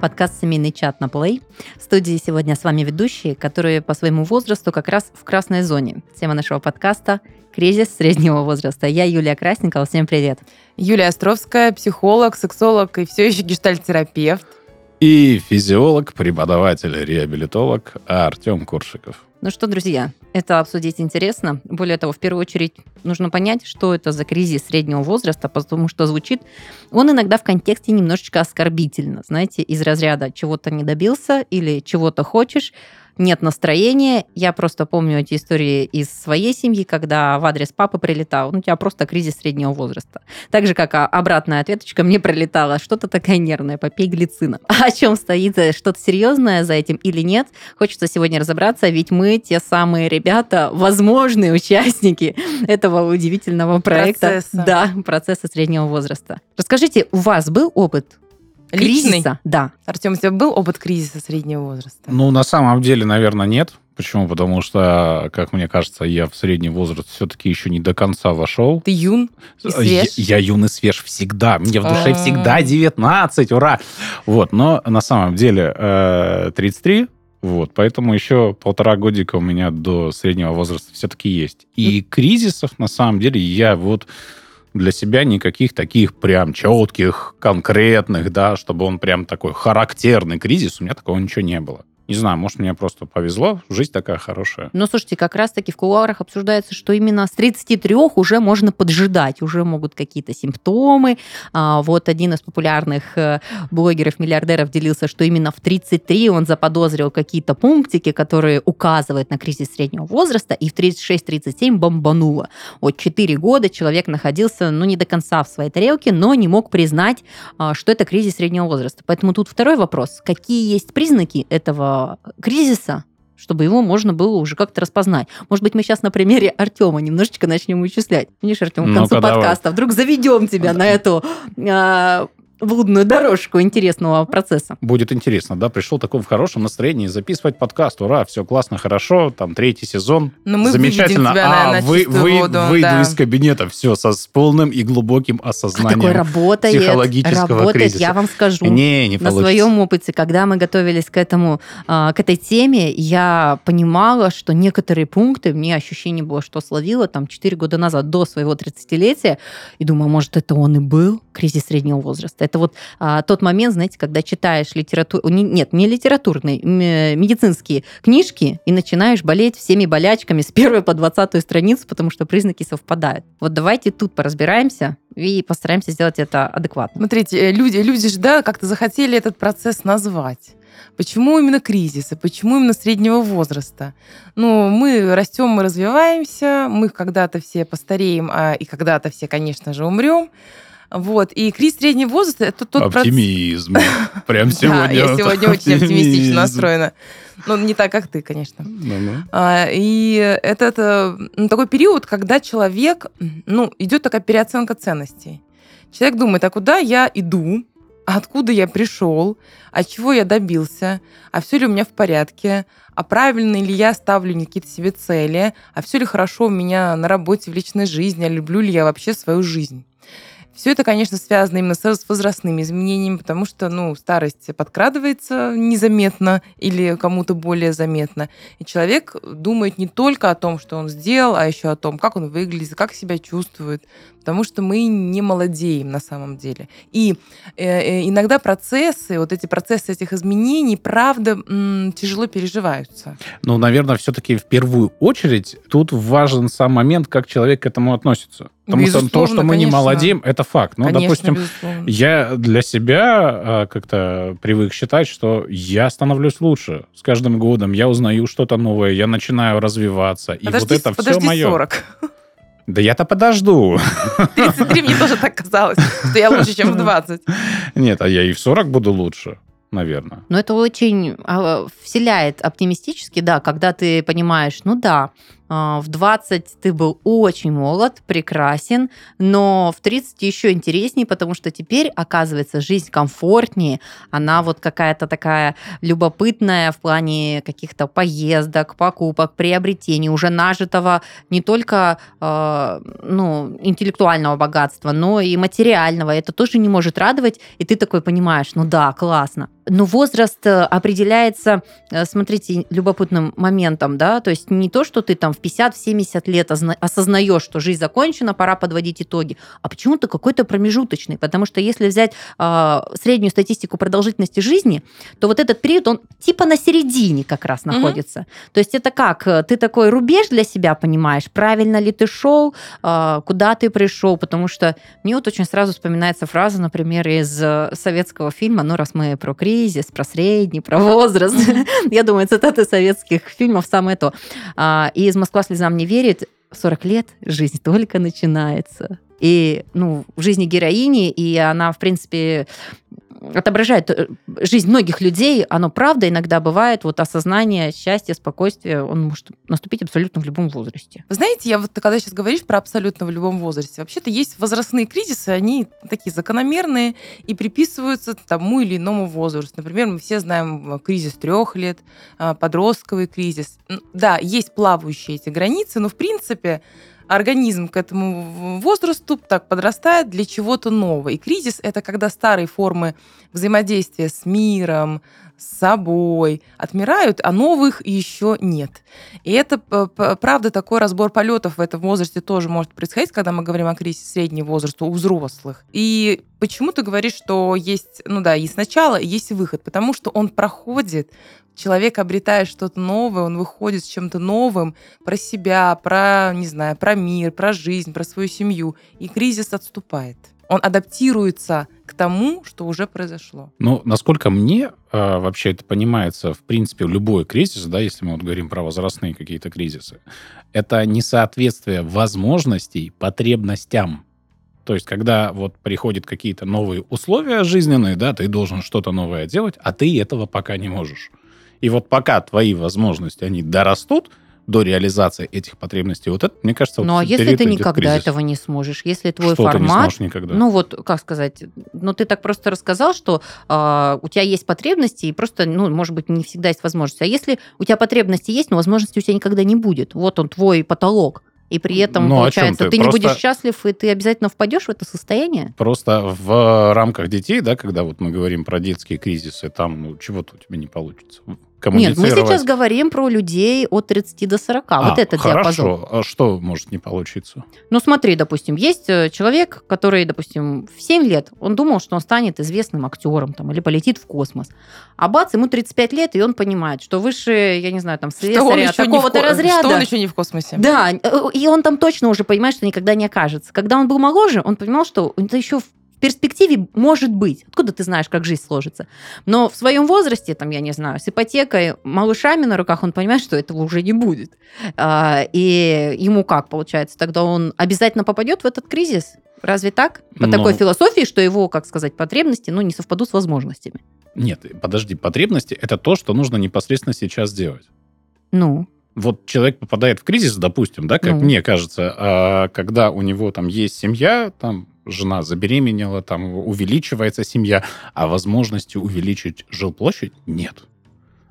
подкаст «Семейный чат» на Play. В студии сегодня с вами ведущие, которые по своему возрасту как раз в красной зоне. Тема нашего подкаста «Кризис среднего возраста». Я Юлия Красникова, всем привет. Юлия Островская, психолог, сексолог и все еще гештальтерапевт. И физиолог, преподаватель, реабилитолог Артем Куршиков. Ну что, друзья, это обсудить интересно. Более того, в первую очередь нужно понять, что это за кризис среднего возраста, потому что звучит он иногда в контексте немножечко оскорбительно. Знаете, из разряда чего-то не добился или чего-то хочешь, нет настроения. Я просто помню эти истории из своей семьи, когда в адрес папы прилетал, ну, у тебя просто кризис среднего возраста. Так же, как обратная ответочка мне прилетала, что-то такая нервная, попей глицина. А о чем стоит э, что-то серьезное за этим или нет, хочется сегодня разобраться, ведь мы те самые ребята, возможные участники этого удивительного проекта. Процесса. Да, процесса среднего возраста. Расскажите, у вас был опыт Личный? кризиса? Да. Артем, у тебя был опыт кризиса среднего возраста? Ну, на самом деле, наверное, нет. Почему? Потому что, как мне кажется, я в средний возраст все-таки еще не до конца вошел. Ты юн и Я, свеж? я юн и свеж всегда. Мне в душе А. всегда 19, ура! Вот, но на самом деле э, 33, вот, поэтому еще полтора годика у меня до среднего возраста все-таки есть. И кризисов, на самом деле, я вот для себя никаких таких прям четких, конкретных, да, чтобы он прям такой характерный кризис, у меня такого ничего не было. Не знаю, может, мне просто повезло, жизнь такая хорошая. Ну, слушайте, как раз-таки в кулуарах обсуждается, что именно с 33 уже можно поджидать, уже могут какие-то симптомы. А, вот один из популярных э, блогеров-миллиардеров делился, что именно в 33 он заподозрил какие-то пунктики, которые указывают на кризис среднего возраста, и в 36-37 бомбануло. Вот 4 года человек находился, ну, не до конца в своей тарелке, но не мог признать, а, что это кризис среднего возраста. Поэтому тут второй вопрос. Какие есть признаки этого кризиса, чтобы его можно было уже как-то распознать. Может быть, мы сейчас на примере Артема немножечко начнем вычислять. Видишь, Артем, к Ну-ка, концу давай. подкаста вдруг заведем тебя на эту а, блудную дорожку интересного процесса. Будет интересно, да? Пришел такой в хорошем настроении записывать подкаст. Ура, все классно, хорошо. Там третий сезон. Ну, мы Замечательно. тебя, а на вы, вы, воду, выйду да. из кабинета все со, с полным и глубоким А осознанием такое работает. психологического Работает, кризиса. я вам скажу. Не, не на получится. своем опыте, когда мы готовились к этому, а, к этой теме, я понимала, что некоторые пункты, мне ощущение было, что словила там 4 года назад, до своего 30-летия, и думаю, может, это он и был, кризис среднего возраста. Это вот а, тот момент, знаете, когда читаешь литературу, нет, не литературные, медицинские книжки, и начинаешь болеть всеми болячками с первой по 20 страницу, потому что признаки совпадают. Вот давайте тут поразбираемся и постараемся сделать это адекватно. Смотрите, э, люди, люди же, да, как-то захотели этот процесс назвать. Почему именно кризисы? Почему именно среднего возраста? Ну, мы растем, мы развиваемся, мы когда-то все постареем, а и когда-то все, конечно же, умрем. Вот. И кризис среднего возраста это тот. Оптимизм. Прям Да, сегодня. я сегодня очень оптимистично настроена. Ну, не так, как ты, конечно. А, И это, это ну, такой период, когда человек, ну, идет такая переоценка ценностей. Человек думает, а куда я иду, откуда я пришел, а чего я добился, а все ли у меня в порядке, а правильно ли я ставлю какие-то себе цели, а все ли хорошо у меня на работе, в личной жизни, а люблю ли я вообще свою жизнь. Все это, конечно, связано именно с возрастными изменениями, потому что, ну, старость подкрадывается незаметно или кому-то более заметно. И человек думает не только о том, что он сделал, а еще о том, как он выглядит, как себя чувствует, потому что мы не молодеем на самом деле. И э, э, иногда процессы, вот эти процессы этих изменений, правда, м, тяжело переживаются. Ну, наверное, все-таки в первую очередь тут важен сам момент, как человек к этому относится. Потому что то, Безусловно, что мы не конечно. молодеем, это факт. Ну, Конечно, допустим, безусловно. Я для себя э, как-то привык считать, что я становлюсь лучше. С каждым годом я узнаю что-то новое, я начинаю развиваться. И Подожди, вот это все подожди мое. 40. Да я-то подожду. 33 мне тоже так казалось, что я лучше, чем в 20. Нет, а я и в 40 буду лучше, наверное. Но это очень а, вселяет оптимистически, да, когда ты понимаешь, ну да, в 20 ты был очень молод, прекрасен, но в 30 еще интереснее, потому что теперь, оказывается, жизнь комфортнее, она вот какая-то такая любопытная в плане каких-то поездок, покупок, приобретений, уже нажитого не только э, ну, интеллектуального богатства, но и материального. Это тоже не может радовать, и ты такой понимаешь, ну да, классно. Но возраст э, определяется, э, смотрите, любопытным моментом, да, то есть не то, что ты там в 50-70 лет осознаешь, что жизнь закончена, пора подводить итоги, а почему-то какой-то промежуточный, потому что если взять э, среднюю статистику продолжительности жизни, то вот этот период, он типа на середине как раз находится. Mm-hmm. То есть это как, э, ты такой рубеж для себя понимаешь, правильно ли ты шел, э, куда ты пришел, потому что мне вот очень сразу вспоминается фраза, например, из советского фильма, ну раз мы про кризис, кризис, про средний, про возраст. Я думаю, цитаты советских фильмов самое то. А, и из «Москва слезам не верит» 40 лет жизнь только начинается. И ну, в жизни героини, и она, в принципе, отображает э, жизнь многих людей, оно правда иногда бывает, вот осознание счастья, спокойствия, он может наступить абсолютно в любом возрасте. Знаете, я вот когда сейчас говоришь про абсолютно в любом возрасте, вообще-то есть возрастные кризисы, они такие закономерные и приписываются тому или иному возрасту. Например, мы все знаем э, кризис трех лет, э, подростковый кризис. Да, есть плавающие эти границы, но в принципе организм к этому возрасту так подрастает для чего-то нового. И кризис — это когда старые формы взаимодействия с миром, с собой отмирают, а новых еще нет. И это, правда, такой разбор полетов в этом возрасте тоже может происходить, когда мы говорим о кризисе среднего возраста у взрослых. И почему ты говоришь, что есть, ну да, есть начало, есть выход? Потому что он проходит человек обретает что-то новое, он выходит с чем-то новым про себя, про, не знаю, про мир, про жизнь, про свою семью, и кризис отступает. Он адаптируется к тому, что уже произошло. Ну, насколько мне э, вообще это понимается, в принципе, любой кризис, да, если мы вот говорим про возрастные какие-то кризисы, это несоответствие возможностей потребностям. То есть, когда вот приходят какие-то новые условия жизненные, да, ты должен что-то новое делать, а ты этого пока не можешь. И вот пока твои возможности, они дорастут, до реализации этих потребностей. Вот это, мне кажется, Ну, вот а если ты никогда этого не сможешь? Если твой что формат... Ты не никогда? Ну, вот, как сказать, ну, ты так просто рассказал, что э, у тебя есть потребности, и просто, ну, может быть, не всегда есть возможность. А если у тебя потребности есть, но возможности у тебя никогда не будет, вот он, твой потолок, и при этом, ну, получается, ты, ты не будешь счастлив, и ты обязательно впадешь в это состояние? Просто в рамках детей, да, когда вот мы говорим про детские кризисы, там ну, чего-то у тебя не получится нет, мы сейчас говорим про людей от 30 до 40. А, вот это хорошо. диапазон. А что может не получиться? Ну, смотри, допустим, есть э, человек, который, допустим, в 7 лет, он думал, что он станет известным актером там, или полетит в космос. А бац, ему 35 лет, и он понимает, что выше, я не знаю, там, слесаря такого-то разряда... Что он еще не в космосе. Да, э, и он там точно уже понимает, что никогда не окажется. Когда он был моложе, он понимал, что это еще перспективе может быть. Откуда ты знаешь, как жизнь сложится? Но в своем возрасте, там, я не знаю, с ипотекой, малышами на руках, он понимает, что этого уже не будет. А, и ему как получается? Тогда он обязательно попадет в этот кризис? Разве так? По Но... такой философии, что его, как сказать, потребности, ну, не совпадут с возможностями. Нет, подожди, потребности – это то, что нужно непосредственно сейчас делать. Ну? вот человек попадает в кризис, допустим, да, как ну. мне кажется, а когда у него там есть семья, там жена забеременела, там увеличивается семья, а возможности увеличить жилплощадь нет.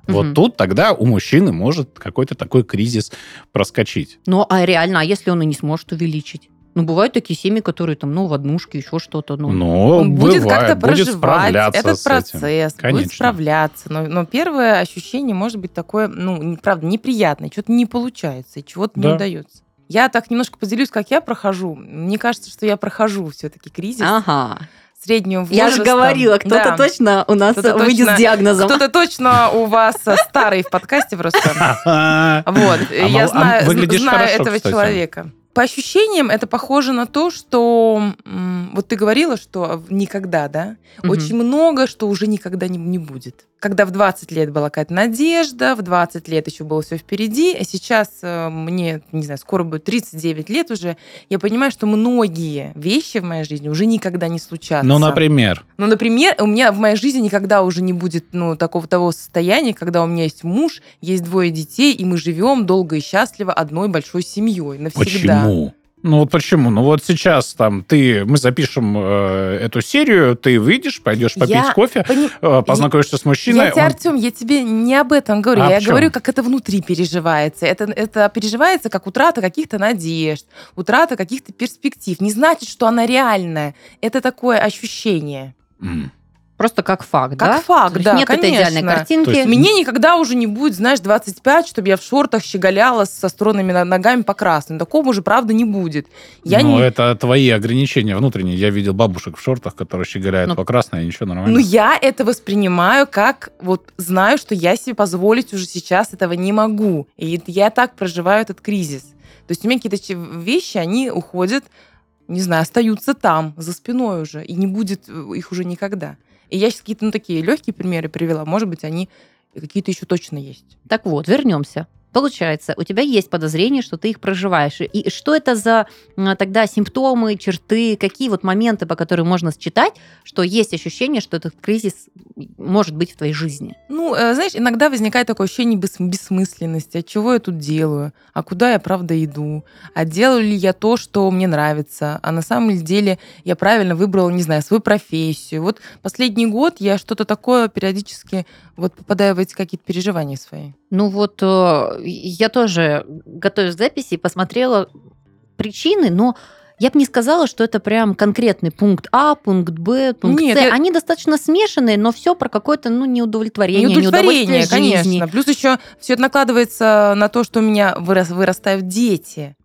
Угу. Вот тут тогда у мужчины может какой-то такой кризис проскочить. Ну, а реально, а если он и не сможет увеличить? Ну, бывают такие семьи, которые там, ну, в однушке, еще что-то. Ну, ну он будет как-то проживать этот процесс, этим. будет справляться. Но, но первое ощущение может быть такое, ну, правда, неприятное, что-то не получается, чего-то да. не удается. Я так немножко поделюсь, как я прохожу. Мне кажется, что я прохожу все-таки кризис. Ага среднего возраста. Я же говорила, кто-то да. точно у нас кто выйдет точно, с диагнозом. Кто-то точно у вас старый в подкасте просто. Вот, а я знаю этого человека. По ощущениям, это похоже на то, что вот ты говорила, что никогда, да? Очень много, что уже никогда не будет. Когда в 20 лет была какая-то надежда, в 20 лет еще было все впереди, а сейчас э, мне, не знаю, скоро будет 39 лет уже, я понимаю, что многие вещи в моей жизни уже никогда не случатся. Ну, например. Ну, например, у меня в моей жизни никогда уже не будет ну, такого того состояния, когда у меня есть муж, есть двое детей, и мы живем долго и счастливо одной большой семьей навсегда. Почему? Ну вот почему? Ну вот сейчас там ты, мы запишем э, эту серию, ты выйдешь, пойдешь попить Я кофе, пони- э, познакомишься с мужчиной. Я тебе, он- Артем, я тебе не об этом говорю. А я говорю, как это внутри переживается. Это, это переживается как утрата каких-то надежд, утрата каких-то перспектив. Не значит, что она реальная. Это такое ощущение. М. Просто как факт, Как да? факт, То есть да, Нет этой идеальной конечно. картинки. То есть Мне никогда уже не будет, знаешь, 25, чтобы я в шортах щеголяла со стройными ногами по красным. Такого уже, правда, не будет. Я ну, не... это твои ограничения внутренние. Я видел бабушек в шортах, которые щеголяют Ну, по красной, и ничего нормально. Ну, я это воспринимаю как вот знаю, что я себе позволить уже сейчас этого не могу. И я так проживаю этот кризис. То есть у меня какие-то вещи, они уходят, не знаю, остаются там, за спиной уже, и не будет э, их уже никогда. И я сейчас какие-то ну, такие легкие примеры привела. Может быть, они какие-то еще точно есть. Так вот, вернемся. Получается, у тебя есть подозрение, что ты их проживаешь. И что это за тогда симптомы, черты, какие вот моменты, по которым можно считать, что есть ощущение, что этот кризис может быть в твоей жизни? Ну, э, знаешь, иногда возникает такое ощущение бес- бессмысленности. А чего я тут делаю? А куда я правда иду? А делаю ли я то, что мне нравится? А на самом деле я правильно выбрала, не знаю, свою профессию. Вот последний год я что-то такое периодически вот попадаю в эти какие-то переживания свои. Ну вот э, я тоже, готовясь к записи, посмотрела причины, но я бы не сказала, что это прям конкретный пункт А, пункт Б, пункт Нет, С. я- Они достаточно смешанные, но все про какое-то ну, неудовлетворение, Неудовлетворение, неудовольствие конечно. жизни. Плюс еще все это накладывается на то, что у меня вырос- вырастают дети.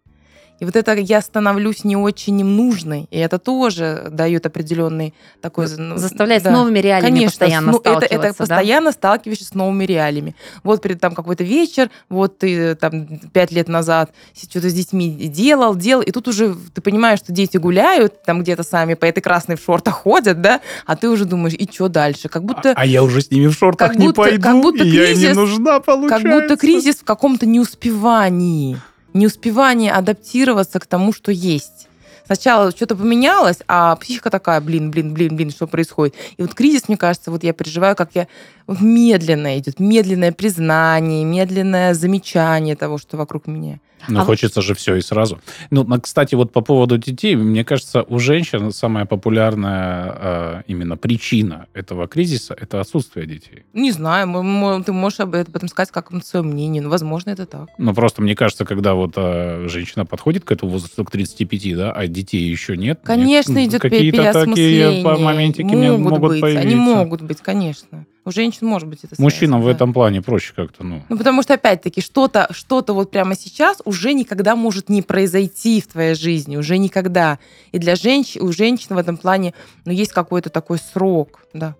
И вот это я становлюсь не очень им нужной. И это тоже дает определенный такой... Заставляет да. с новыми реалиями Конечно, постоянно ну, это, это сталкиваться. да? постоянно сталкиваешься с новыми реалиями. Вот перед там какой-то вечер, вот ты там пять лет назад что-то с детьми делал, делал, и тут уже ты понимаешь, что дети гуляют там где-то сами по этой красной в шортах ходят, да, а ты уже думаешь, и что дальше? Как будто... А, а я уже с ними в шортах как не будто- пойду, как будто и я им не нужна, получается. Как будто кризис в каком-то неуспевании. Неуспевание адаптироваться к тому, что есть. Сначала что-то поменялось, а психика такая, блин, блин, блин, блин, что происходит? И вот кризис, мне кажется, вот я переживаю, как я медленно идет, медленное признание, медленное замечание того, что вокруг меня. Ну, А вот- хочется же все и сразу. Ну, на- кстати, вот по поводу детей, мне кажется, у женщин самая популярная э, именно причина этого кризиса – это отсутствие детей. Не знаю, мо- мо- ты можешь об этом сказать как свое мнение, но, возможно, это так. Ну, просто мне кажется, когда вот э, женщина подходит к этому возрасту, к 35, да, а детей еще нет. Конечно, нет, идет какие-то такие моментики могут, могут быть, появиться. они могут быть, конечно. У женщин может быть это Мужчинам в связано, да. этом плане проще как-то, ну. Ну, потому что, опять-таки, что-то что вот прямо сейчас уже никогда может не произойти в твоей жизни, уже никогда. И для женщин, у женщин в этом плане, ну, есть какой-то такой срок, да.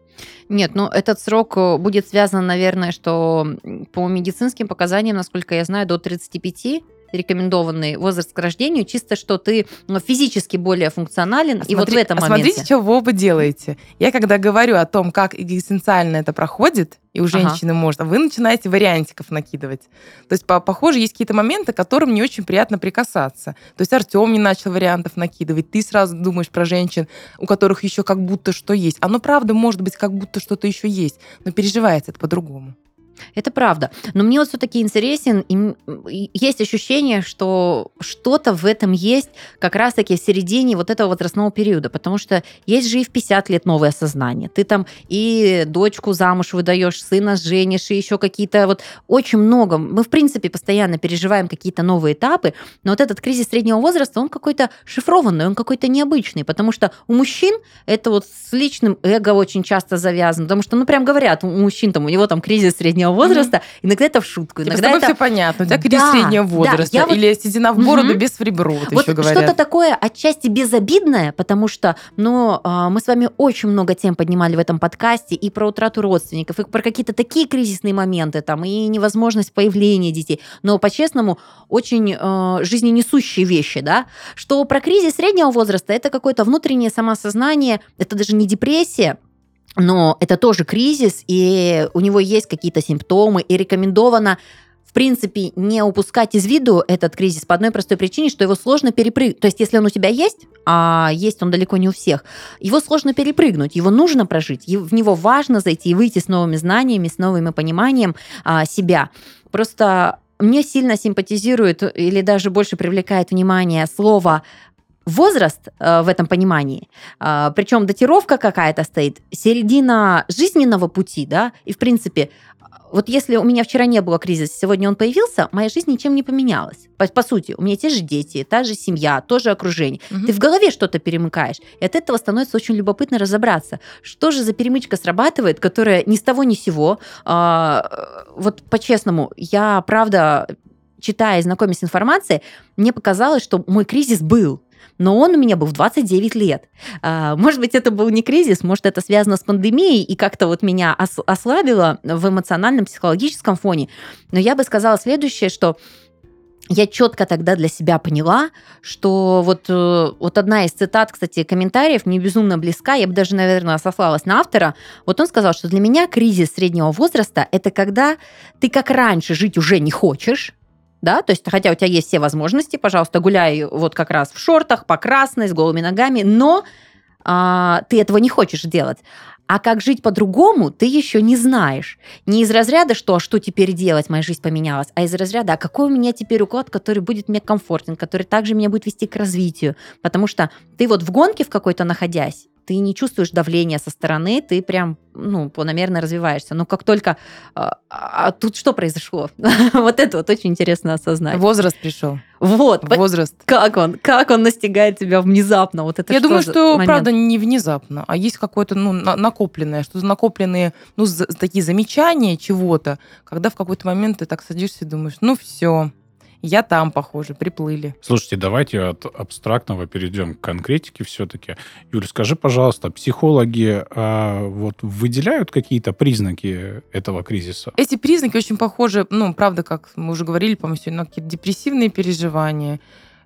Нет, ну этот срок э, будет связан, наверное, что по медицинским показаниям, насколько я знаю, до 35 рекомендованный возраст к рождению, чисто что ты ну, физически более функционален, и вот в смотри- этом а моменте. смотрите, что вы оба делаете. Я когда говорю о том, как экзистенциально это проходит, и у Ага. женщины может, вы начинаете вариантиков накидывать. То есть, по- похоже, есть какие-то моменты, к которым не очень приятно прикасаться. То есть Артем не начал вариантов накидывать, ты сразу думаешь про женщин, у которых еще как будто что есть. Оно правда может быть как будто что-то еще есть, но переживается это по-другому. Это правда. Но мне вот все-таки интересен, и есть ощущение, что что-то в этом есть как раз-таки в середине вот этого возрастного периода, потому что есть же и в 50 лет новое сознание. Ты там и дочку замуж выдаешь, сына женишь, и еще какие-то вот очень много. Мы, в принципе, постоянно переживаем какие-то новые этапы, но вот этот кризис среднего возраста, он какой-то шифрованный, он какой-то необычный, потому что у мужчин это вот с личным эго очень часто завязано, потому что, ну, прям говорят, у мужчин там, у него там кризис среднего среднего возраста. Иногда это в шутку, Типа, с иногда тобой это... все понятно. У тебя кризис Да, среднего да, возраста. вот- Или седина в бороду Мгм. без в ребро, вот Вот что-то такое отчасти безобидное, потому что, ну, а, мы с вами очень много тем поднимали в этом подкасте и про утрату родственников, и про какие-то такие кризисные моменты, там, и невозможность появления детей, но по-честному очень э, жизненесущие вещи, да, что про кризис среднего возраста это какое-то внутреннее самосознание, это даже не депрессия, но это тоже кризис, и у него есть какие-то симптомы, и рекомендовано в принципе, не упускать из виду этот кризис по одной простой причине, что его сложно перепрыгнуть. То есть, если он у тебя есть, а есть он далеко не у всех, его сложно перепрыгнуть, его нужно прожить, в него важно зайти и выйти с новыми знаниями, с новым пониманием а, себя. Просто мне сильно симпатизирует или даже больше привлекает внимание слово возраст э, в этом понимании, э, причем датировка какая-то стоит, середина жизненного пути, да, и в принципе, вот если у меня вчера не было кризиса, сегодня он появился, моя жизнь ничем не поменялась. По, по сути, у меня те же дети, та же семья, то же окружение. Мгм. Ты в голове что-то перемыкаешь, и от этого становится очень любопытно разобраться, что же за перемычка срабатывает, которая ни с того ни сего. А, вот по-честному, я правда читая и знакомясь с информацией, мне показалось, что мой кризис был. Но он у меня был в 29 лет. А, Может быть, это был не кризис, может, это связано с пандемией и как-то вот меня ос- ослабило в эмоциональном, психологическом фоне. Но я бы сказала следующее, что я четко тогда для себя поняла, что вот, э, вот одна из цитат, кстати, комментариев мне безумно близка, я бы даже, наверное, сослалась на автора. Вот он сказал, что для меня кризис среднего возраста – это когда ты как раньше жить уже не хочешь, да, то есть хотя у тебя есть все возможности, пожалуйста, гуляй вот как раз в шортах, по красной, с голыми ногами, но а, ты этого не хочешь делать. А как жить по-другому, ты еще не знаешь. Не из разряда, что а что теперь делать, моя жизнь поменялась, а из разряда, а какой у меня теперь уклад, который будет мне комфортен, который также меня будет вести к развитию. Потому что ты вот в гонке в какой-то находясь, ты не чувствуешь давления со стороны, ты прям, ну, планомерно развиваешься. Но как только... А, а тут что произошло? вот это вот очень интересно осознать. Возраст пришел. Вот. Возраст. Как он? Как он настигает тебя внезапно? Вот это Я думаю, за что, момент? правда, не внезапно, а есть какое-то ну, на- накопленное, что-то накопленные, ну, за- такие замечания чего-то, когда в какой-то момент ты так садишься и думаешь, ну, все, я там, похоже, приплыли. Слушайте, давайте от абстрактного перейдем к конкретике все-таки. Юль, скажи, пожалуйста, психологи а, вот выделяют какие-то признаки этого кризиса? Эти признаки очень похожи, ну, правда, как мы уже говорили, по-моему, сегодня, на какие-то депрессивные переживания.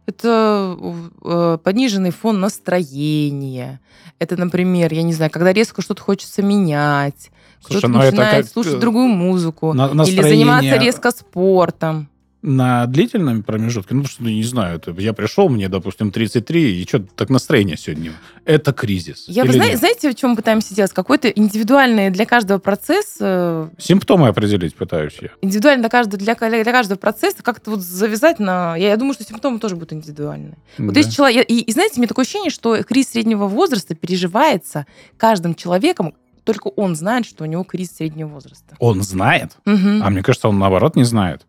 Это э, пониженный фон настроения. Это, например, я не знаю, когда резко что-то хочется менять, Слушай, кто-то ну это начинает как, слушать другую музыку. На- Или заниматься резко спортом. На длительном промежутке, ну, что, не знаю, это я пришел, мне, допустим, 33, и что так настроение сегодня? Это кризис. Я, вы Или знаете, в чем пытаемся делать? Какой-то индивидуальный для каждого процесса, Симптомы определить пытаюсь я. индивидуально для каждого, для, для каждого процесса как-то вот завязать на... Я, я думаю, что симптомы тоже будут индивидуальные. Вот Да. если человек... И, и знаете, мне такое ощущение, что кризис среднего возраста переживается каждым человеком, только он знает, что у него кризис среднего возраста. Он знает, Мгм. а мне кажется, он наоборот не знает.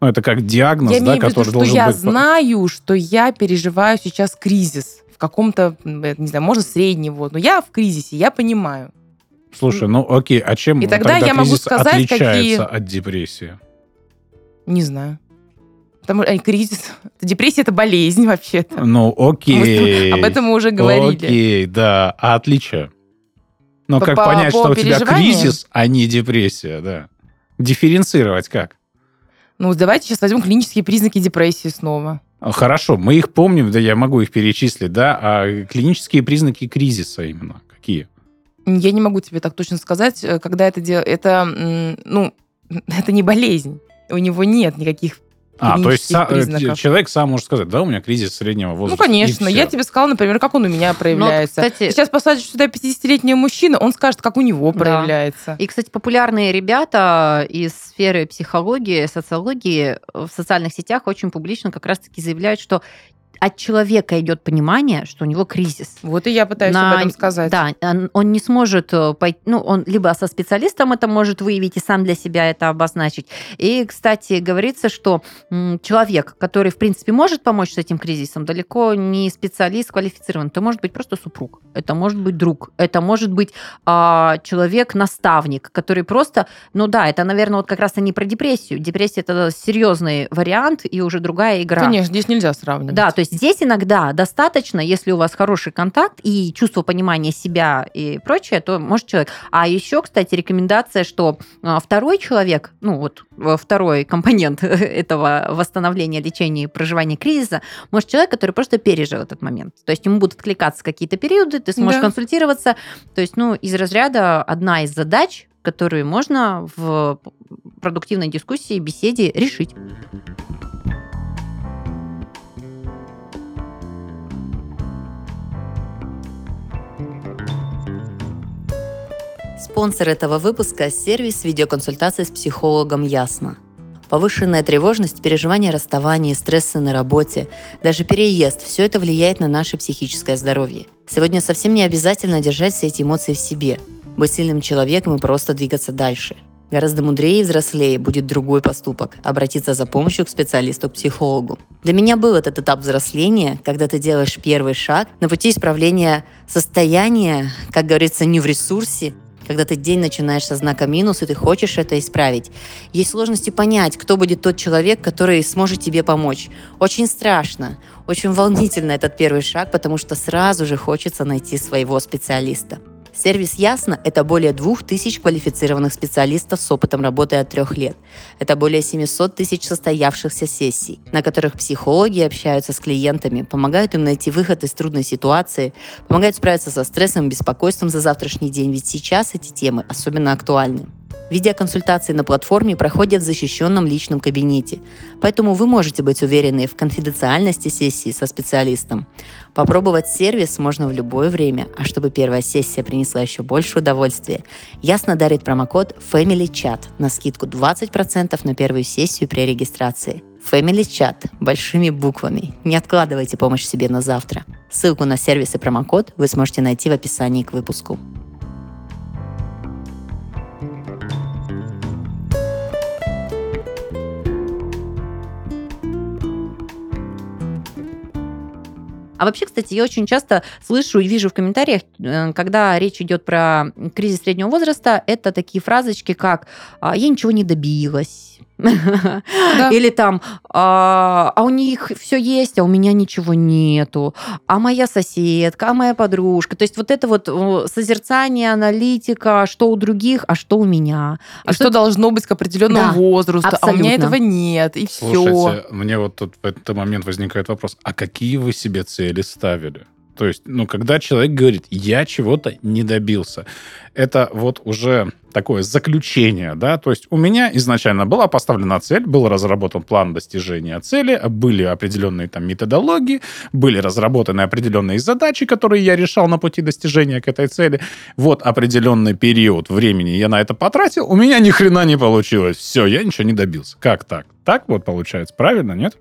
Ну, это как диагноз, я да, имею в виду, который что должен я быть... знаю, что я переживаю сейчас кризис в каком-то, э, не знаю, может, среднего, но я в кризисе, я понимаю. Слушай, ну окей, а чем И тогда я могу сказать, отличается какие- от депрессии? Не знаю. Потому что кризис, депрессия это болезнь вообще-то. Ну, окей. Об этом мы уже говорили. Окей, да. А отличие? Ну, как по- понять, по что у тебя кризис, а не депрессия, да? Дифференцировать как? Ну, давайте сейчас возьмем клинические признаки депрессии снова. А, Хорошо, мы их помним, да, я могу их перечислить, да, а клинические признаки кризиса именно какие? Я не могу тебе так точно сказать, э, когда это дело. Это, ну, это не болезнь. У него нет никаких А, то есть са- э, признаков. человек сам может сказать, да, у меня кризис среднего Ну, возраста. и конечно. Я тебе сказала, например, как он у меня проявляется. Ну, кстати- Сейчас посадишь сюда 50-летнего мужчину, он скажет, как у него Да. проявляется. И, кстати, популярные ребята из сферы психологии, социологии в социальных сетях очень публично как раз-таки заявляют, что от человека идет понимание, что у него кризис. Вот и я пытаюсь На- об этом сказать. Да, он, он не сможет э, пойти, ну, он либо со специалистом это может выявить и сам для себя это обозначить. И, кстати, говорится, что человек, который, в принципе, может помочь с этим кризисом, далеко не специалист квалифицирован. Это может быть просто супруг, это может быть друг, это может быть а, человек-наставник, который просто, ну да, это, наверное, вот как раз и не про депрессию. Депрессия это серьезный вариант и уже другая игра. Конечно, здесь нельзя сравнивать. Да, то есть здесь иногда достаточно, если у вас хороший контакт и чувство понимания себя и прочее, то может человек. А еще, кстати, рекомендация, что а, второй человек, ну вот второй компонент этого восстановления, лечения и проживания кризиса, может человек, который просто пережил этот момент. То есть ему будут откликаться какие-то периоды, ты сможешь Да. консультироваться. То есть, ну, из разряда одна из задач, которые можно в продуктивной дискуссии, беседе решить. Спонсор этого выпуска – сервис видеоконсультации с психологом «Ясно». Повышенная тревожность, переживание расставания, стрессы на работе, даже переезд – все это влияет на наше психическое здоровье. Сегодня совсем не обязательно держать все эти эмоции в себе, быть сильным человеком и просто двигаться дальше. Гораздо мудрее и взрослее будет другой поступок – обратиться за помощью к специалисту, к психологу. Для меня был этот этап взросления, когда ты делаешь первый шаг на пути исправления состояния, как говорится, не в ресурсе, когда ты день начинаешь со знака минус, и ты хочешь это исправить. Есть сложности понять, кто будет тот человек, который сможет тебе помочь. Очень страшно, очень волнительно этот первый шаг, потому что сразу же хочется найти своего специалиста. Сервис «Ясно» — это более 2000 квалифицированных специалистов с опытом работы от трех лет. Это более 700 тысяч состоявшихся сессий, на которых психологи общаются с клиентами, помогают им найти выход из трудной ситуации, помогают справиться со стрессом беспокойством за завтрашний день, ведь сейчас эти темы особенно актуальны. Видеоконсультации на платформе проходят в защищенном личном кабинете, поэтому вы можете быть уверены в конфиденциальности сессии со специалистом. Попробовать сервис можно в любое время, а чтобы первая сессия принесла еще больше удовольствия, Ясно дарит промокод FamilyChat на скидку 20% на первую сессию при регистрации. Family Chat большими буквами. Не откладывайте помощь себе на завтра. Ссылку на сервис и промокод вы сможете найти в описании к выпуску. А вообще, кстати, я очень часто слышу и вижу в комментариях, э, когда речь идет про кризис среднего возраста, это такие фразочки, как «А, «я ничего не добилась», или там «А а у них все есть, а у меня ничего нету», «а моя соседка», «а моя подружка». То есть вот это вот созерцание, аналитика, что у других, а что у меня. А что должно быть к определенному Да, возрасту, а у меня абсолютно. этого нет, и все. Слушайте, мне вот тут в этот момент возникает вопрос, а какие вы себе цели ставили? То есть, ну, когда человек говорит, я чего-то не добился, это вот уже такое заключение, да, то есть у меня изначально была поставлена цель, был разработан план достижения цели, были определенные там методологии, были разработаны определенные задачи, которые я решал на пути достижения к этой цели. Вот определенный период времени я на это потратил, у меня ни хрена не получилось. Все, я ничего не добился. Как так? Так вот получается, правильно, нет?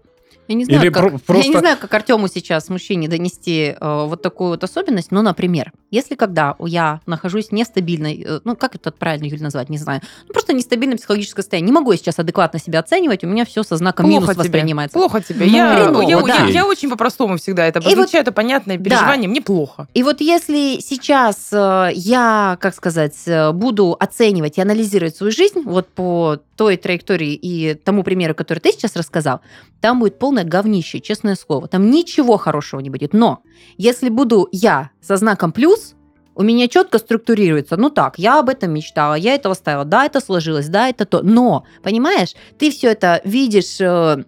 Я не знаю, Или как, про- я просто- не знаю, как Артему сейчас, мужчине, донести э, вот такую вот особенность. Но, например, если когда я нахожусь в нестабильной, э, ну, как это правильно, Юль, назвать, не знаю, ну, просто нестабильное психологическое состояние. Не могу я сейчас адекватно себя оценивать, у меня все со знаком минус Плохо тебе. воспринимается. Плохо тебе. Ну, я, хреново, я, да. я- я очень по-простому всегда это И вот- обозначаю, это понятное переживание, мне плохо. И вот если сейчас э, я, как сказать, э, буду оценивать и анализировать свою жизнь вот по той траектории и тому примеру, который ты сейчас рассказал, там будет полное говнище, честное слово. Там ничего хорошего не будет. Но если буду я со знаком плюс, у меня четко структурируется. Ну так, я об этом мечтала, я этого ставила, да, это сложилось, да, это то. Но, понимаешь, ты все это видишь э,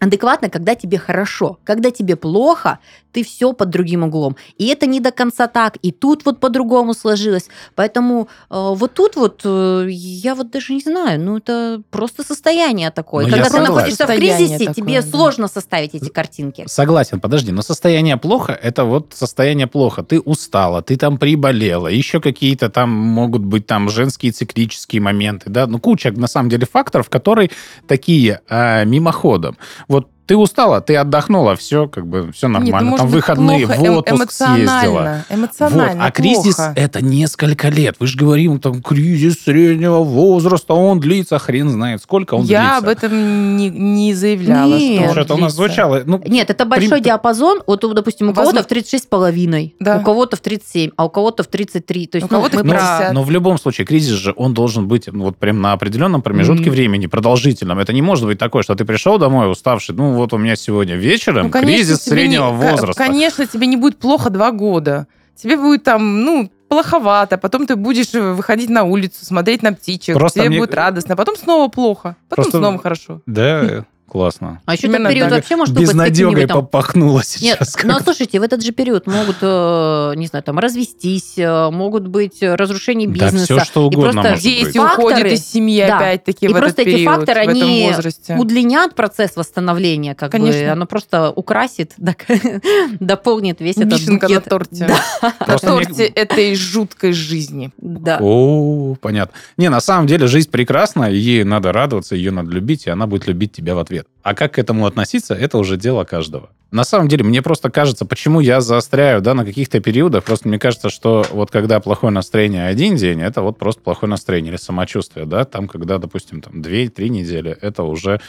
адекватно, когда тебе хорошо. Когда тебе плохо, ты все под другим углом. И это не до конца так, и тут вот по-другому сложилось. Поэтому э, вот тут вот э, я вот даже не знаю, ну это просто состояние такое. Ну, Когда ты находишься в кризисе, такое, тебе да. сложно составить эти картинки. Согласен, подожди, но состояние плохо, это вот состояние плохо. Ты устала, ты там приболела, еще какие-то там могут быть там женские циклические моменты, да, ну куча на самом деле факторов, которые такие а, мимоходом. Вот ты устала, ты отдохнула, все, как бы, все Нет, нормально. ну, может Там быть, выходные, плохо, в эм- отпуск съездила. эмоционально, эмоционально Вот. А кризис плохо. это несколько лет. Вы же говорим, там, кризис среднего возраста, он длится, хрен знает, сколько он Я длится. об этом не, не заявляла. Нет. что это у нас звучало. Ну, Нет, это большой Прим- диапазон. Вот, допустим, у кого-то Возможно- в 36 с половиной, Да. у кого-то в 37, а у кого-то в 33. То есть, У кого-то мы Но, про- 50. но в любом случае кризис же, он должен быть ну, вот прям на определенном промежутке Мгм. времени, продолжительном. Это не может быть такое, что ты пришел домой уставший, ну вот у меня сегодня вечером Ну, конечно, кризис среднего не- возраста. Конечно, тебе не будет плохо два года. Тебе будет там, ну, плоховато, потом ты будешь э, выходить на улицу, смотреть на птичек, Просто тебе мне- будет радостно, потом снова плохо, потом Просто- снова хорошо. Да, классно. А еще Именно этот период так. вообще может быть Безнадегой каким-нибудь там... попахнуло Нет, сейчас. ну как-то. слушайте, в этот же период могут, э, не знаю, там развестись, э, могут быть э, разрушение Да, бизнеса. всё, что И угодно просто может быть. Дети факторы, уходят из семьи да. опять-таки И в этот просто эти период, факторы, в этом они возрасте. удлинят процесс восстановления, как бы Конечно. оно просто украсит, дополнит весь этот Вишенка на букет. торте. Да, На Просто мне- торте этой жуткой жизни. да. О, понятно. Не, на самом деле жизнь прекрасна, и ей надо радоваться, ее надо любить, и она будет любить тебя в ответ. А как к этому относиться, это уже дело каждого. На самом деле, мне просто кажется, почему я заостряю да, на каких-то периодах, просто мне кажется, что вот когда плохое настроение один день, это вот просто плохое настроение или самочувствие, да, там, когда, допустим, там 2-3 недели, это уже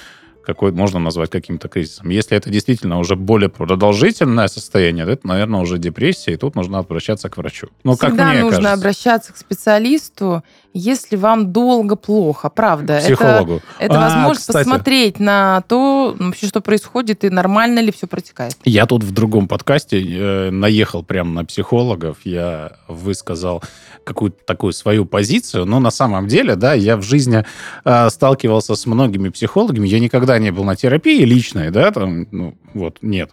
какой можно назвать каким-то кризисом. Если это действительно уже более продолжительное состояние, это, наверное, уже депрессия, и тут нужно обращаться к врачу. Ну, как Всегда мне нужно кажется. обращаться к специалисту, если вам долго плохо, правда. К Это, психологу. это А, возможность кстати. посмотреть на то, ну, вообще, что происходит, и нормально ли все протекает. Я тут в другом подкасте э, наехал прямо на психологов. Я высказал какую-то такую свою позицию. Но на самом деле, да, я в жизни э, сталкивался с многими психологами. Я никогда не был на терапии личной, да, там, ну, вот, нет.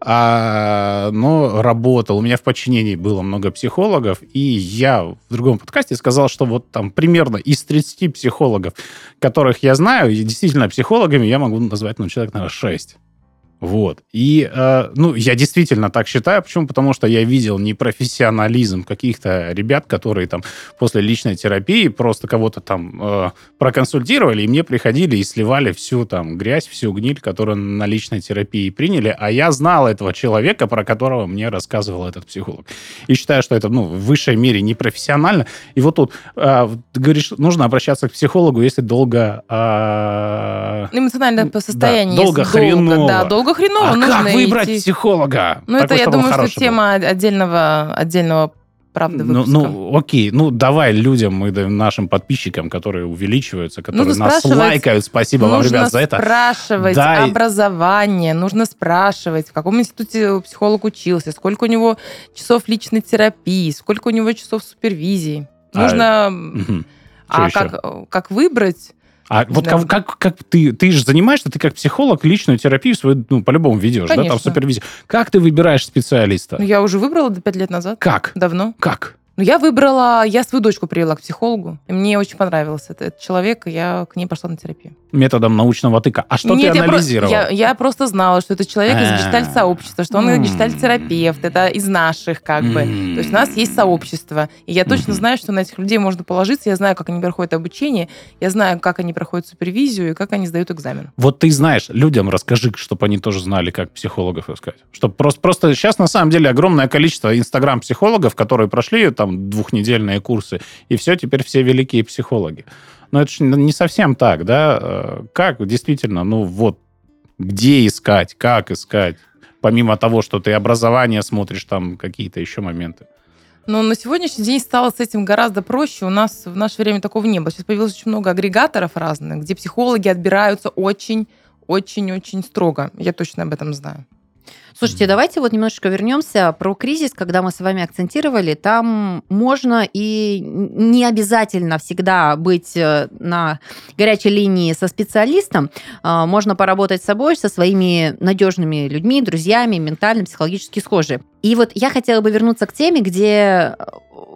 А, но работал. У меня в подчинении было много психологов. И я в другом подкасте сказал, что вот там примерно из 30 психологов, которых я знаю, и действительно психологами я могу назвать, ну, человек, наверное, 6. Вот. И, э, ну, я действительно так считаю. Почему? Потому что я видел непрофессионализм каких-то ребят, которые там после личной терапии просто кого-то там э, проконсультировали, и мне приходили и сливали всю там грязь, всю гниль, которую на личной терапии приняли. А я знал этого человека, про которого мне рассказывал этот психолог. И считаю, что это, ну, в высшей мере непрофессионально. И вот тут, э, говоришь, нужно обращаться к психологу, если долго... э, Эмоциональное Да, состояние. долго если хреново. Да, долго хреново. а нужно как выбрать идти. психолога? Ну, это, я думаю, что тема отдельного, отдельного правда Ну, выпуска. ну, окей, ну давай людям, и нашим подписчикам, которые увеличиваются, которые Нужно нас лайкают, спасибо вам, нужно ребят, за это. спрашивать Да, образование, нужно спрашивать, в каком институте психолог учился, сколько у него часов личной терапии, сколько у него часов супервизии. А, Нужно... А, ещё? как, как выбрать? А вот Да. как, как, как ты, ты же занимаешься, ты как психолог личную терапию свою, ну, по-любому ведешь, да, там Конечно. супервизию. Как ты выбираешь специалиста? Ну, я уже выбрала до пять лет назад. Как? Давно. Как? Ну, я выбрала... Я свою дочку привела к психологу, и мне очень понравился этот, этот человек, и я к ней пошла на терапию. Методом научного тыка. А что Нет, ты я про- анализировал? Я, я просто знала, что это человек из А. гештальт-сообщества, что он гештальт-терапевт, это из наших, как бы. То есть у нас есть сообщество, и я точно знаю, что на этих людей можно положиться, я знаю, как они проходят обучение, я знаю, как они проходят супервизию и как они сдают экзамен. Вот ты знаешь, людям расскажи, чтобы они тоже знали, как психологов искать. Чтобы просто, просто сейчас на самом деле огромное количество инстаграм-психологов, которые прошли там двухнедельные курсы, и все, теперь все великие психологи. Но это же не совсем так, да? Э, Как действительно, ну вот, где искать, как искать? Помимо того, что ты образование смотришь, там какие-то еще моменты. Но на сегодняшний день стало с этим гораздо проще. У нас в наше время такого не было. Сейчас появилось очень много агрегаторов разных, где психологи отбираются очень очень-очень строго. Я точно об этом знаю. Слушайте, давайте вот немножечко вернемся про кризис, когда мы с вами акцентировали. Там можно и не обязательно всегда быть э, на горячей линии со специалистом. А, Можно поработать с собой, со своими надежными людьми, друзьями, ментально, психологически схожи. И вот я хотела бы вернуться к теме, где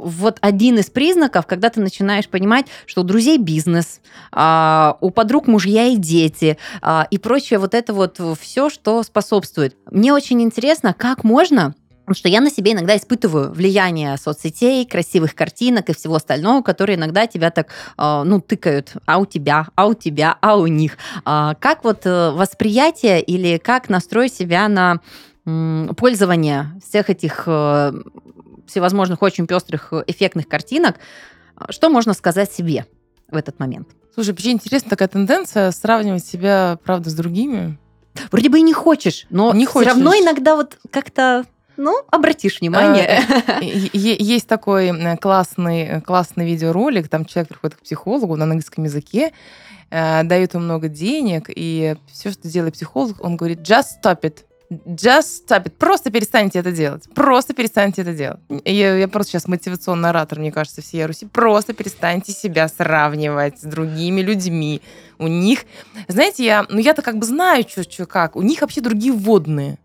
вот один из признаков, когда ты начинаешь понимать, что у друзей бизнес, а, у подруг мужья и дети, а, и прочее вот это вот все, что способствует. Мне очень интересно, как можно что я на себе иногда испытываю влияние соцсетей, красивых картинок и всего остального, которые иногда тебя так, э, ну, тыкают, а у тебя, а у тебя, а у них. А как вот э, восприятие или как настроить себя на пользование всех этих э, всевозможных очень пестрых э, эффектных картинок, что можно сказать себе в этот момент? Слушай, вообще интересна такая тенденция сравнивать себя, правда, с другими. Вроде бы и не хочешь, но Не все равно хочешь. иногда вот как-то, ну, обратишь внимание. Е- Есть такой классный, классный видеоролик, там человек приходит к психологу на английском языке, э, дает ему много денег, и все, что делает психолог, он говорит, just stop it. Just stop it. Просто перестаньте это делать. Просто перестаньте это делать. Я, я просто сейчас мотивационный оратор, мне кажется, всей Руси. Просто перестаньте себя сравнивать с другими людьми. У них, знаете, я, ну я-то как бы знаю, что как. У них вообще другие водные.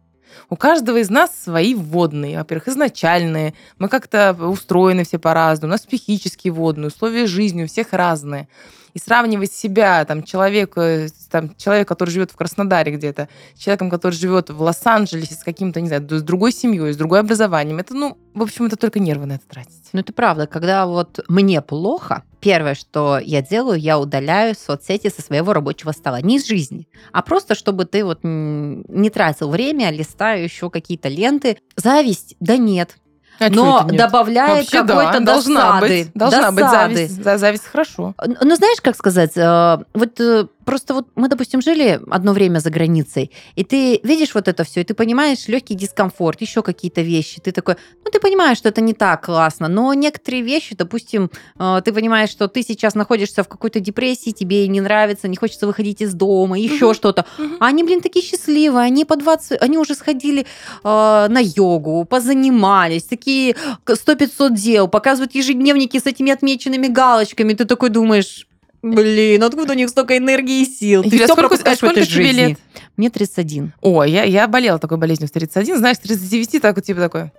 У каждого из нас свои вводные. Во-первых, изначальные. Мы как-то устроены все по-разному. У нас психические водные, условия жизни у всех разные. И сравнивать себя, там, человека, там, человек, который живет в Краснодаре где-то, с человеком, который живет в Лос-Анджелесе с каким-то, не знаю, с другой семьей, с другой образованием, это, ну, в общем, это только нервы на это тратить. Ну, это правда. Когда вот мне плохо, первое, что я делаю, я удаляю соцсети со своего рабочего стола. Не из жизни, а просто, чтобы ты вот не тратил время, листая еще какие-то ленты. Зависть? Да нет. А Но добавляет Вообще, да, какой-то должна досады. быть, должна быть досады. зависть. За- зависть хорошо. Ну, знаешь, как сказать, э, вот э, просто вот мы, допустим, жили одно время за границей, и ты видишь вот это все, и ты понимаешь легкий дискомфорт, еще какие-то вещи. Ты такой, ну, ты понимаешь, что это не так классно, но некоторые вещи, допустим, э, ты понимаешь, что ты сейчас находишься в какой-то депрессии, тебе не нравится, не хочется выходить из дома, еще Мгм. что-то. Мгм. А они, блин, такие счастливые, они по 20, они уже сходили э, на йогу, позанимались, такие 100-500 дел, показывают ежедневники с этими отмеченными галочками. Ты такой думаешь, блин, откуда у них столько энергии и сил? Ты Юля, сколько- пропускаешь в сколько тебе жизни. лет? Мне 31. О, я, я болела такой болезнью в 31, знаешь, 39, так вот типа такой.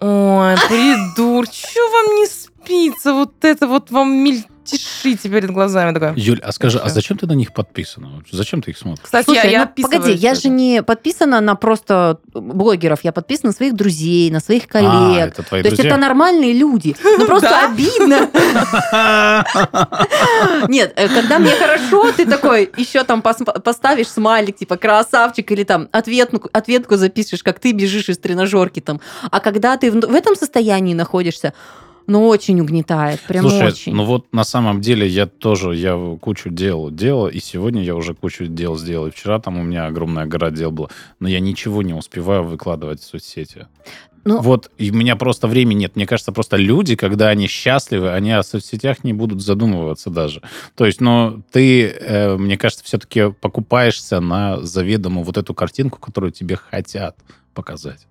Ой, придур, что вам не спится? Вот это вот вам мельтешите перед глазами. Такая. Юль, а скажи, а зачем ты на них подписана? Зачем ты их смотришь? Кстати, Слушай, я, я ну, погоди, я же не подписана на просто блогеров, я подписана на своих друзей, на своих А, коллег. это твои То есть друзья? это нормальные люди. Ну просто обидно. Нет, э, когда мне хорошо, ты такой еще там пос- поставишь смайлик, типа красавчик, или там ответку, ответку запишешь, как ты бежишь из тренажерки там. А когда ты в этом состоянии находишься, ну, очень угнетает, прям Слушай, очень. ну вот на самом деле я тоже, я кучу дел делал, и сегодня я уже кучу дел сделал, и вчера там у меня огромная гора дел была, но я ничего не успеваю выкладывать в соцсети. Ну- Вот, и у меня просто времени нет. Мне кажется, просто люди, когда они счастливы, они о соцсетях не будут задумываться даже. То есть, ну, ты, э, мне кажется, все-таки покупаешься на заведомо вот эту картинку, которую тебе хотят показать.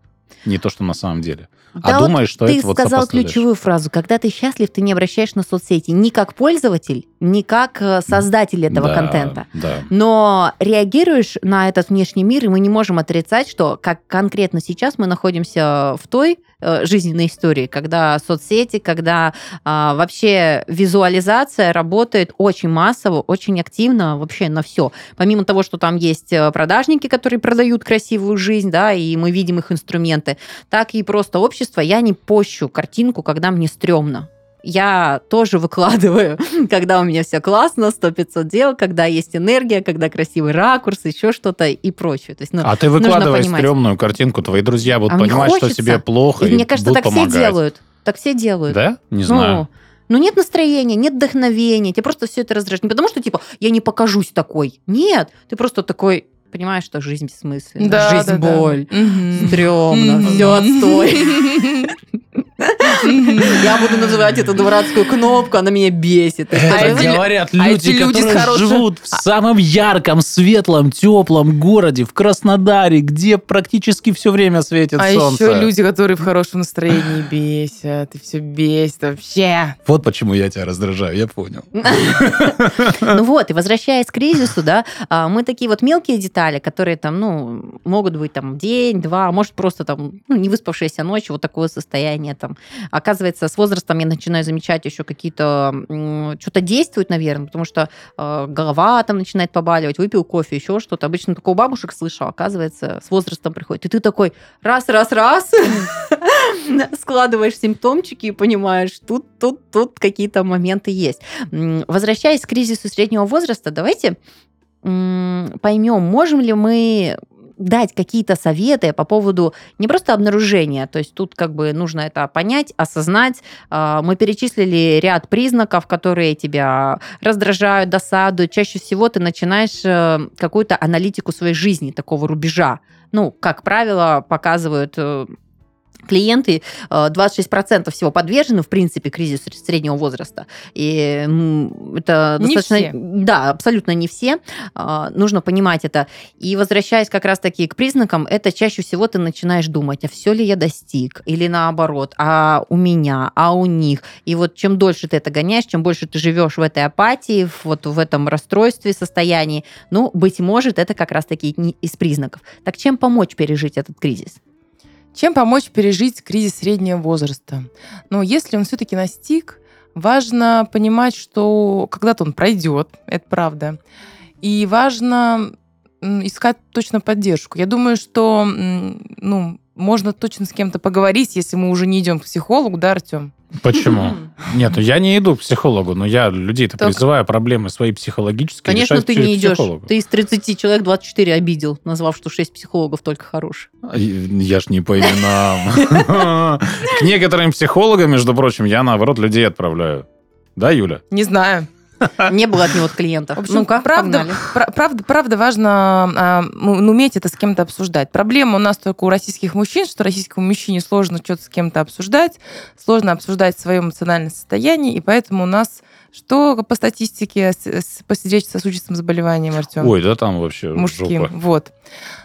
Не то, что на самом деле. Да а вот думаешь, что ты это вот сказал ключевую фразу. Когда ты счастлив, ты не обращаешь на соцсети ни как пользователь, ни как э, создатель этого Да, контента. Да. Но реагируешь на этот внешний мир, и мы не можем отрицать, что как конкретно сейчас мы находимся в той жизненной истории, когда соцсети, когда а, вообще визуализация работает очень массово, очень активно вообще на все. Помимо того, что там есть э, продажники, которые продают красивую жизнь, да, и мы видим их инструменты, так и просто общество. Я не пощу картинку, когда мне стрёмно я тоже выкладываю, когда у меня все классно, 100-500 дел, когда есть энергия, когда красивый ракурс, еще что-то и прочее. То есть, ну, А ты выкладываешь стрёмную картинку, твои друзья будут А понимать, что тебе плохо, И и мне кажется, будут так помогать. все делают. Так все делают. Да? Не Ну, знаю. Ну, нет настроения, нет вдохновения, тебе просто все это раздражает. Не потому что, типа, я не покажусь такой. Нет, ты просто такой, понимаешь, что жизнь бессмысленна, Да, жизнь да, да. боль, Мгм. стрёмно, Мгм. все отстой. Я буду называть эту дурацкую кнопку, она меня бесит. А это же- говорят а люди хорошим- живут в самом ярком, светлом, теплом городе, в Краснодаре, где практически все время светит А солнце. еще люди, которые в хорошем настроении бесят, и все бесит вообще. Вот почему я тебя раздражаю, я понял. Ну вот, и возвращаясь к кризису, да, а, мы такие вот мелкие детали, которые там, ну, могут быть там день, два, а может просто там, ну, не выспавшаяся ночь, вот такое состояние там. Оказывается, с возрастом я начинаю замечать еще какие-то... Что-то действует, наверное, потому что э, голова там начинает побаливать, выпил кофе, еще что-то. Обычно у бабушек слышал, оказывается, с возрастом приходит. И ты такой раз-раз-раз складываешь симптомчики и понимаешь, тут, тут, тут какие-то моменты есть. Возвращаясь к кризису среднего возраста, давайте поймем, можем ли мы дать какие-то советы по поводу не просто обнаружения, то есть тут как бы нужно это понять, осознать. А, Мы перечислили ряд признаков, которые тебя раздражают, досадуют. Чаще всего ты начинаешь э, какую-то аналитику своей жизни, такого рубежа. Ну, как правило, показывают э, клиенты, э, 26% всего подвержены, в принципе, кризису среднего возраста. И это Не достаточно... все. Да, абсолютно не все. А, Нужно понимать это. И возвращаясь как раз-таки к признакам, это чаще всего ты начинаешь думать, а все ли я достиг? Или наоборот, а у меня, а у них? И вот чем дольше ты это гоняешь, чем больше ты живешь в этой апатии, в- вот в этом расстройстве, состоянии, ну, быть может, это как раз-таки из признаков. Так чем помочь пережить этот кризис? Чем помочь пережить кризис среднего возраста? Но если он все-таки настиг, важно понимать, что когда-то он пройдет, это правда. И важно искать точно поддержку. Я думаю, что ну, можно точно с кем-то поговорить, если мы уже не идем к психологу, да, Артем? Почему? Нет, ну я не иду к психологу, но я людей-то Так- призываю проблемы свои психологические Конечно, ты не идешь. психолога. Ты из 30 человек 24 обидел, назвав, что 6 психологов только хорошие. Я ж не по именам. К некоторым психологам, между прочим, я, наоборот, людей отправляю. Да, Юля? Не знаю. Не было от него клиентов. В общем, Ну-ка, правда, пра- правда, правда важно ну, ну, уметь это с кем-то обсуждать. Проблема у нас только у российских мужчин, что российскому мужчине сложно что-то с кем-то обсуждать, сложно обсуждать свое эмоциональное состояние, и поэтому у нас что по статистике по сердечно-сосудистым заболеваниям, Артем? Ой, да там вообще мужским. жопа. Вот.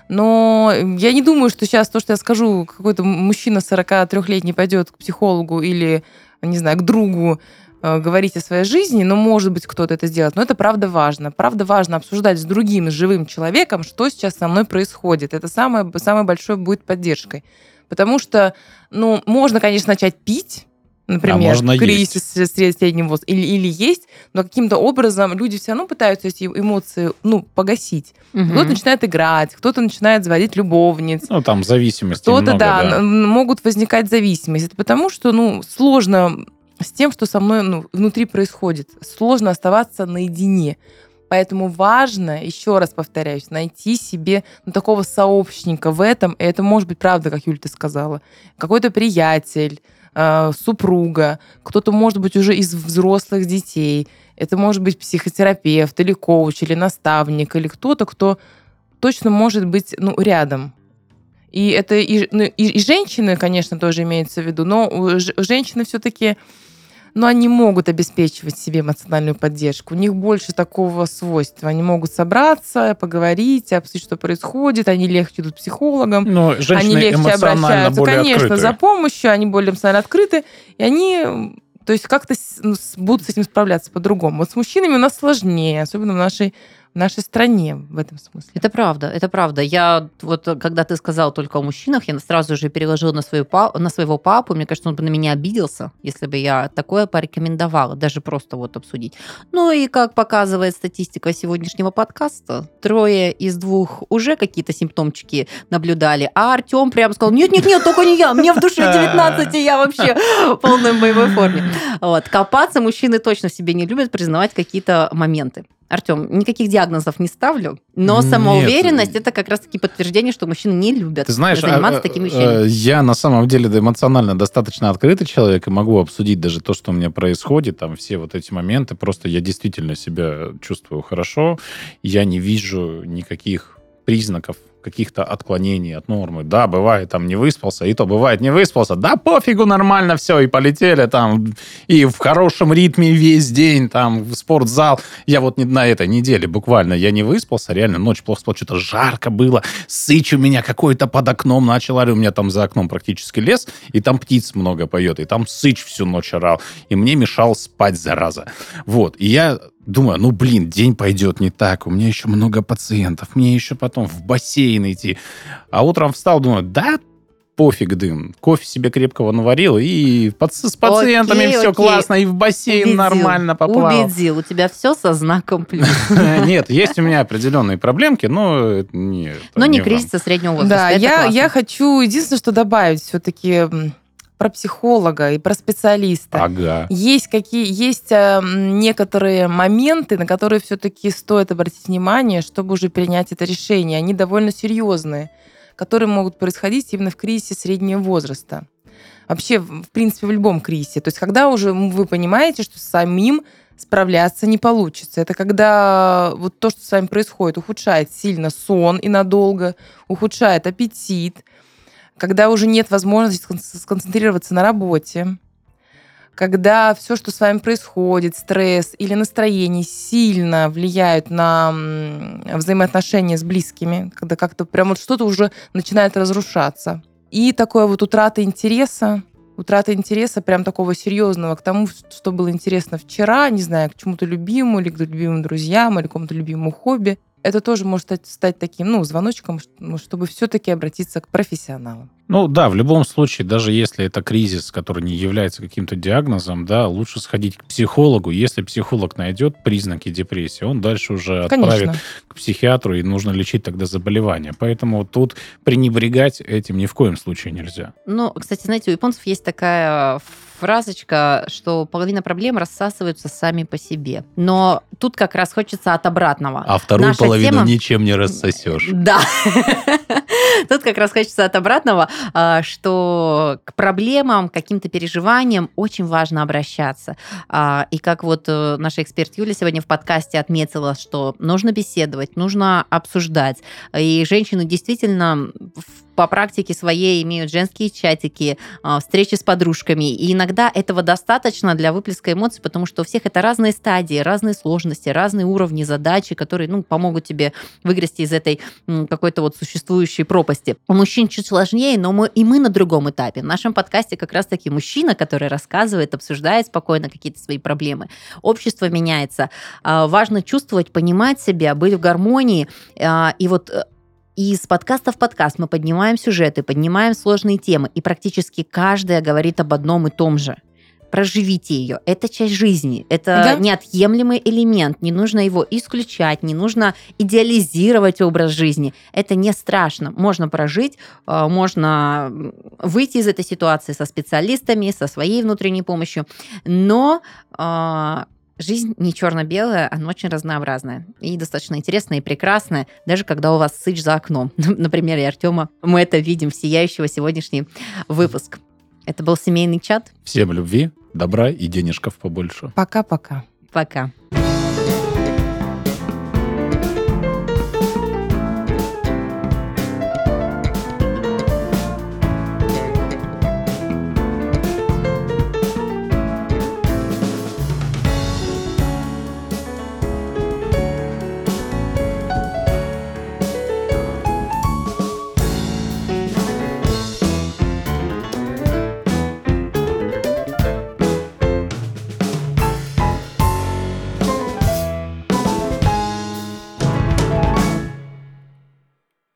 Но я не думаю, что сейчас то, что я скажу, какой-то мужчина 43-летний пойдет к психологу или, не знаю, к другу э, говорить о своей жизни, но может быть кто-то это сделает. Но это правда важно. Правда важно обсуждать с другим, с живым человеком, что сейчас со мной происходит. Это самое, самое большое будет поддержкой. Потому что, ну, можно, конечно, начать пить, например, можно кризис сред- среднего возраста, или, или есть, но каким-то образом люди все равно пытаются эти эмоции, ну, погасить. Мгм. Кто-то начинает играть, кто-то начинает заводить любовниц, Ну, там зависимости кто-то, много, да, да. могут возникать зависимости. Это потому, что, ну, сложно с тем, что со мной ну, внутри происходит. Сложно оставаться наедине. Поэтому важно, еще раз повторяюсь, найти себе ну, такого сообщника в этом. И это может быть правда, как Юль ты сказала. Какой-то приятель, э, супруга, кто-то может быть уже из взрослых детей. Это может быть психотерапевт или коуч, или наставник, или кто-то, кто точно может быть ну, рядом. И это и, ну, и, и женщины, конечно, тоже имеется в виду, но женщины все-таки, ну, они могут обеспечивать себе эмоциональную поддержку. У них больше такого свойства. Они могут собраться, поговорить, обсудить, что происходит. Они легче идут к психологам. Но Они женщины легче обращаются, конечно, открытые. за помощью. Они более эмоционально открыты. И они, то есть, как-то ну, будут с этим справляться по-другому. Вот с мужчинами у нас сложнее, особенно в нашей, в нашей стране в этом смысле. Это правда, это правда. Я вот, когда ты сказал только о мужчинах, я сразу же переложила на, свою, на своего папу. Мне кажется, он бы на меня обиделся, если бы я такое порекомендовала, даже просто вот обсудить. Ну и как показывает статистика сегодняшнего подкаста, трое из двух уже какие-то симптомчики наблюдали, а Артем прям сказал, нет-нет-нет, только не я, мне в душе 19, и я вообще в полной боевой форме. Вот. Копаться мужчины точно в себе не любят, признавать какие-то моменты. Артем, никаких диагнозов не ставлю, но Нет. самоуверенность это как раз-таки подтверждение, что мужчины не любят Ты знаешь, заниматься а, такими а, вещами. я на самом деле эмоционально достаточно открытый человек и могу обсудить даже то, что у меня происходит, там все вот эти моменты. Просто я действительно себя чувствую хорошо. Я не вижу никаких признаков каких-то отклонений от нормы. Да, бывает, там не выспался, и то бывает не выспался. Да, пофигу, нормально все, и полетели там, и в хорошем ритме весь день, там, в спортзал. Я вот не на этой неделе буквально, я не выспался, реально, ночь плохо спал, что-то жарко было, сыч у меня какой-то под окном начал у меня там за окном практически лес, и там птиц много поет, и там сыч всю ночь орал, и мне мешал спать, зараза. Вот, и я думаю, ну, блин, день пойдет не так, у меня еще много пациентов, мне еще потом в бассейн идти. А утром встал, думаю, да, пофиг дым. Кофе себе крепкого наварил, и под- с пациентами Окей, все окей. классно, и в бассейн Убедил. нормально поплавал. Убедил. У тебя все со знаком плюс. Нет, есть у меня определенные проблемки, но это не... это Но не вам. кризиса среднего возраста. Да, я хочу единственное, что добавить все-таки про психолога и про специалиста. Ага. Есть какие есть э, некоторые моменты, на которые все-таки стоит обратить внимание, чтобы уже принять это решение. Они довольно серьезные, которые могут происходить именно в кризисе среднего возраста. Вообще, в принципе, в любом кризисе. То есть, когда уже вы понимаете, что самим справляться не получится. Это когда вот то, что с вами происходит, ухудшает сильно сон и надолго, ухудшает аппетит, когда уже нет возможности скон- сконцентрироваться на работе, когда все, что с вами происходит, стресс или настроение сильно влияют на взаимоотношения с близкими, когда как-то прям вот что-то уже начинает разрушаться. И такое вот утрата интереса, утрата интереса прям такого серьезного к тому, что было интересно вчера, не знаю, к чему-то любимому или к любимым друзьям, или к какому-то любимому хобби. Это тоже может стать, таким, ну, звоночком, ну, чтобы все-таки обратиться к профессионалам. Ну да, в любом случае, даже если это кризис, который не является каким-то диагнозом, да, лучше сходить к психологу. Если психолог найдет признаки депрессии, он дальше уже отправит Конечно. к психиатру, и нужно лечить тогда заболевание. Поэтому тут пренебрегать этим ни в коем случае нельзя. Ну, кстати, знаете, у японцев есть такая фразочка, что половина проблем рассасываются сами по себе. Но тут как раз хочется от обратного. А вторую Наша половину тема- ничем не рассосешь. Да. Тут как раз хочется от обратного, а, что к проблемам, к каким-то переживаниям очень важно обращаться. А, И как вот э, наша эксперт Юля сегодня в подкасте отметила, что нужно беседовать, нужно обсуждать. И женщины действительно по практике своей имеют женские чатики, а, встречи с подружками. И иногда этого достаточно для выплеска эмоций, потому что у всех это разные стадии, разные сложности, разные уровни задачи, которые ну, помогут тебе выгрести из этой какой-то вот существующей пропасти. У мужчин чуть сложнее, но мы и мы на другом этапе. В нашем подкасте как раз-таки мужчина, который рассказывает, обсуждает спокойно какие-то свои проблемы. Общество меняется. А, Важно чувствовать, понимать себя, быть в гармонии. А, И вот э, из подкаста в подкаст мы поднимаем сюжеты, поднимаем сложные темы, и практически каждая говорит об одном и том же. Проживите ее. Это часть жизни. Это Да. неотъемлемый элемент. Не нужно его исключать, не нужно идеализировать образ жизни. Это не страшно. Можно прожить, э, можно выйти из этой ситуации со специалистами, со своей внутренней помощью. Но э, жизнь не черно-белая, она очень разнообразная. И достаточно интересная и прекрасная, даже когда у вас сыч за окном. На примере Артема мы это видим в сияющего сегодняшний выпуск. Это был семейный чат. Всем любви, добра и денежков побольше. Пока-пока. Пока.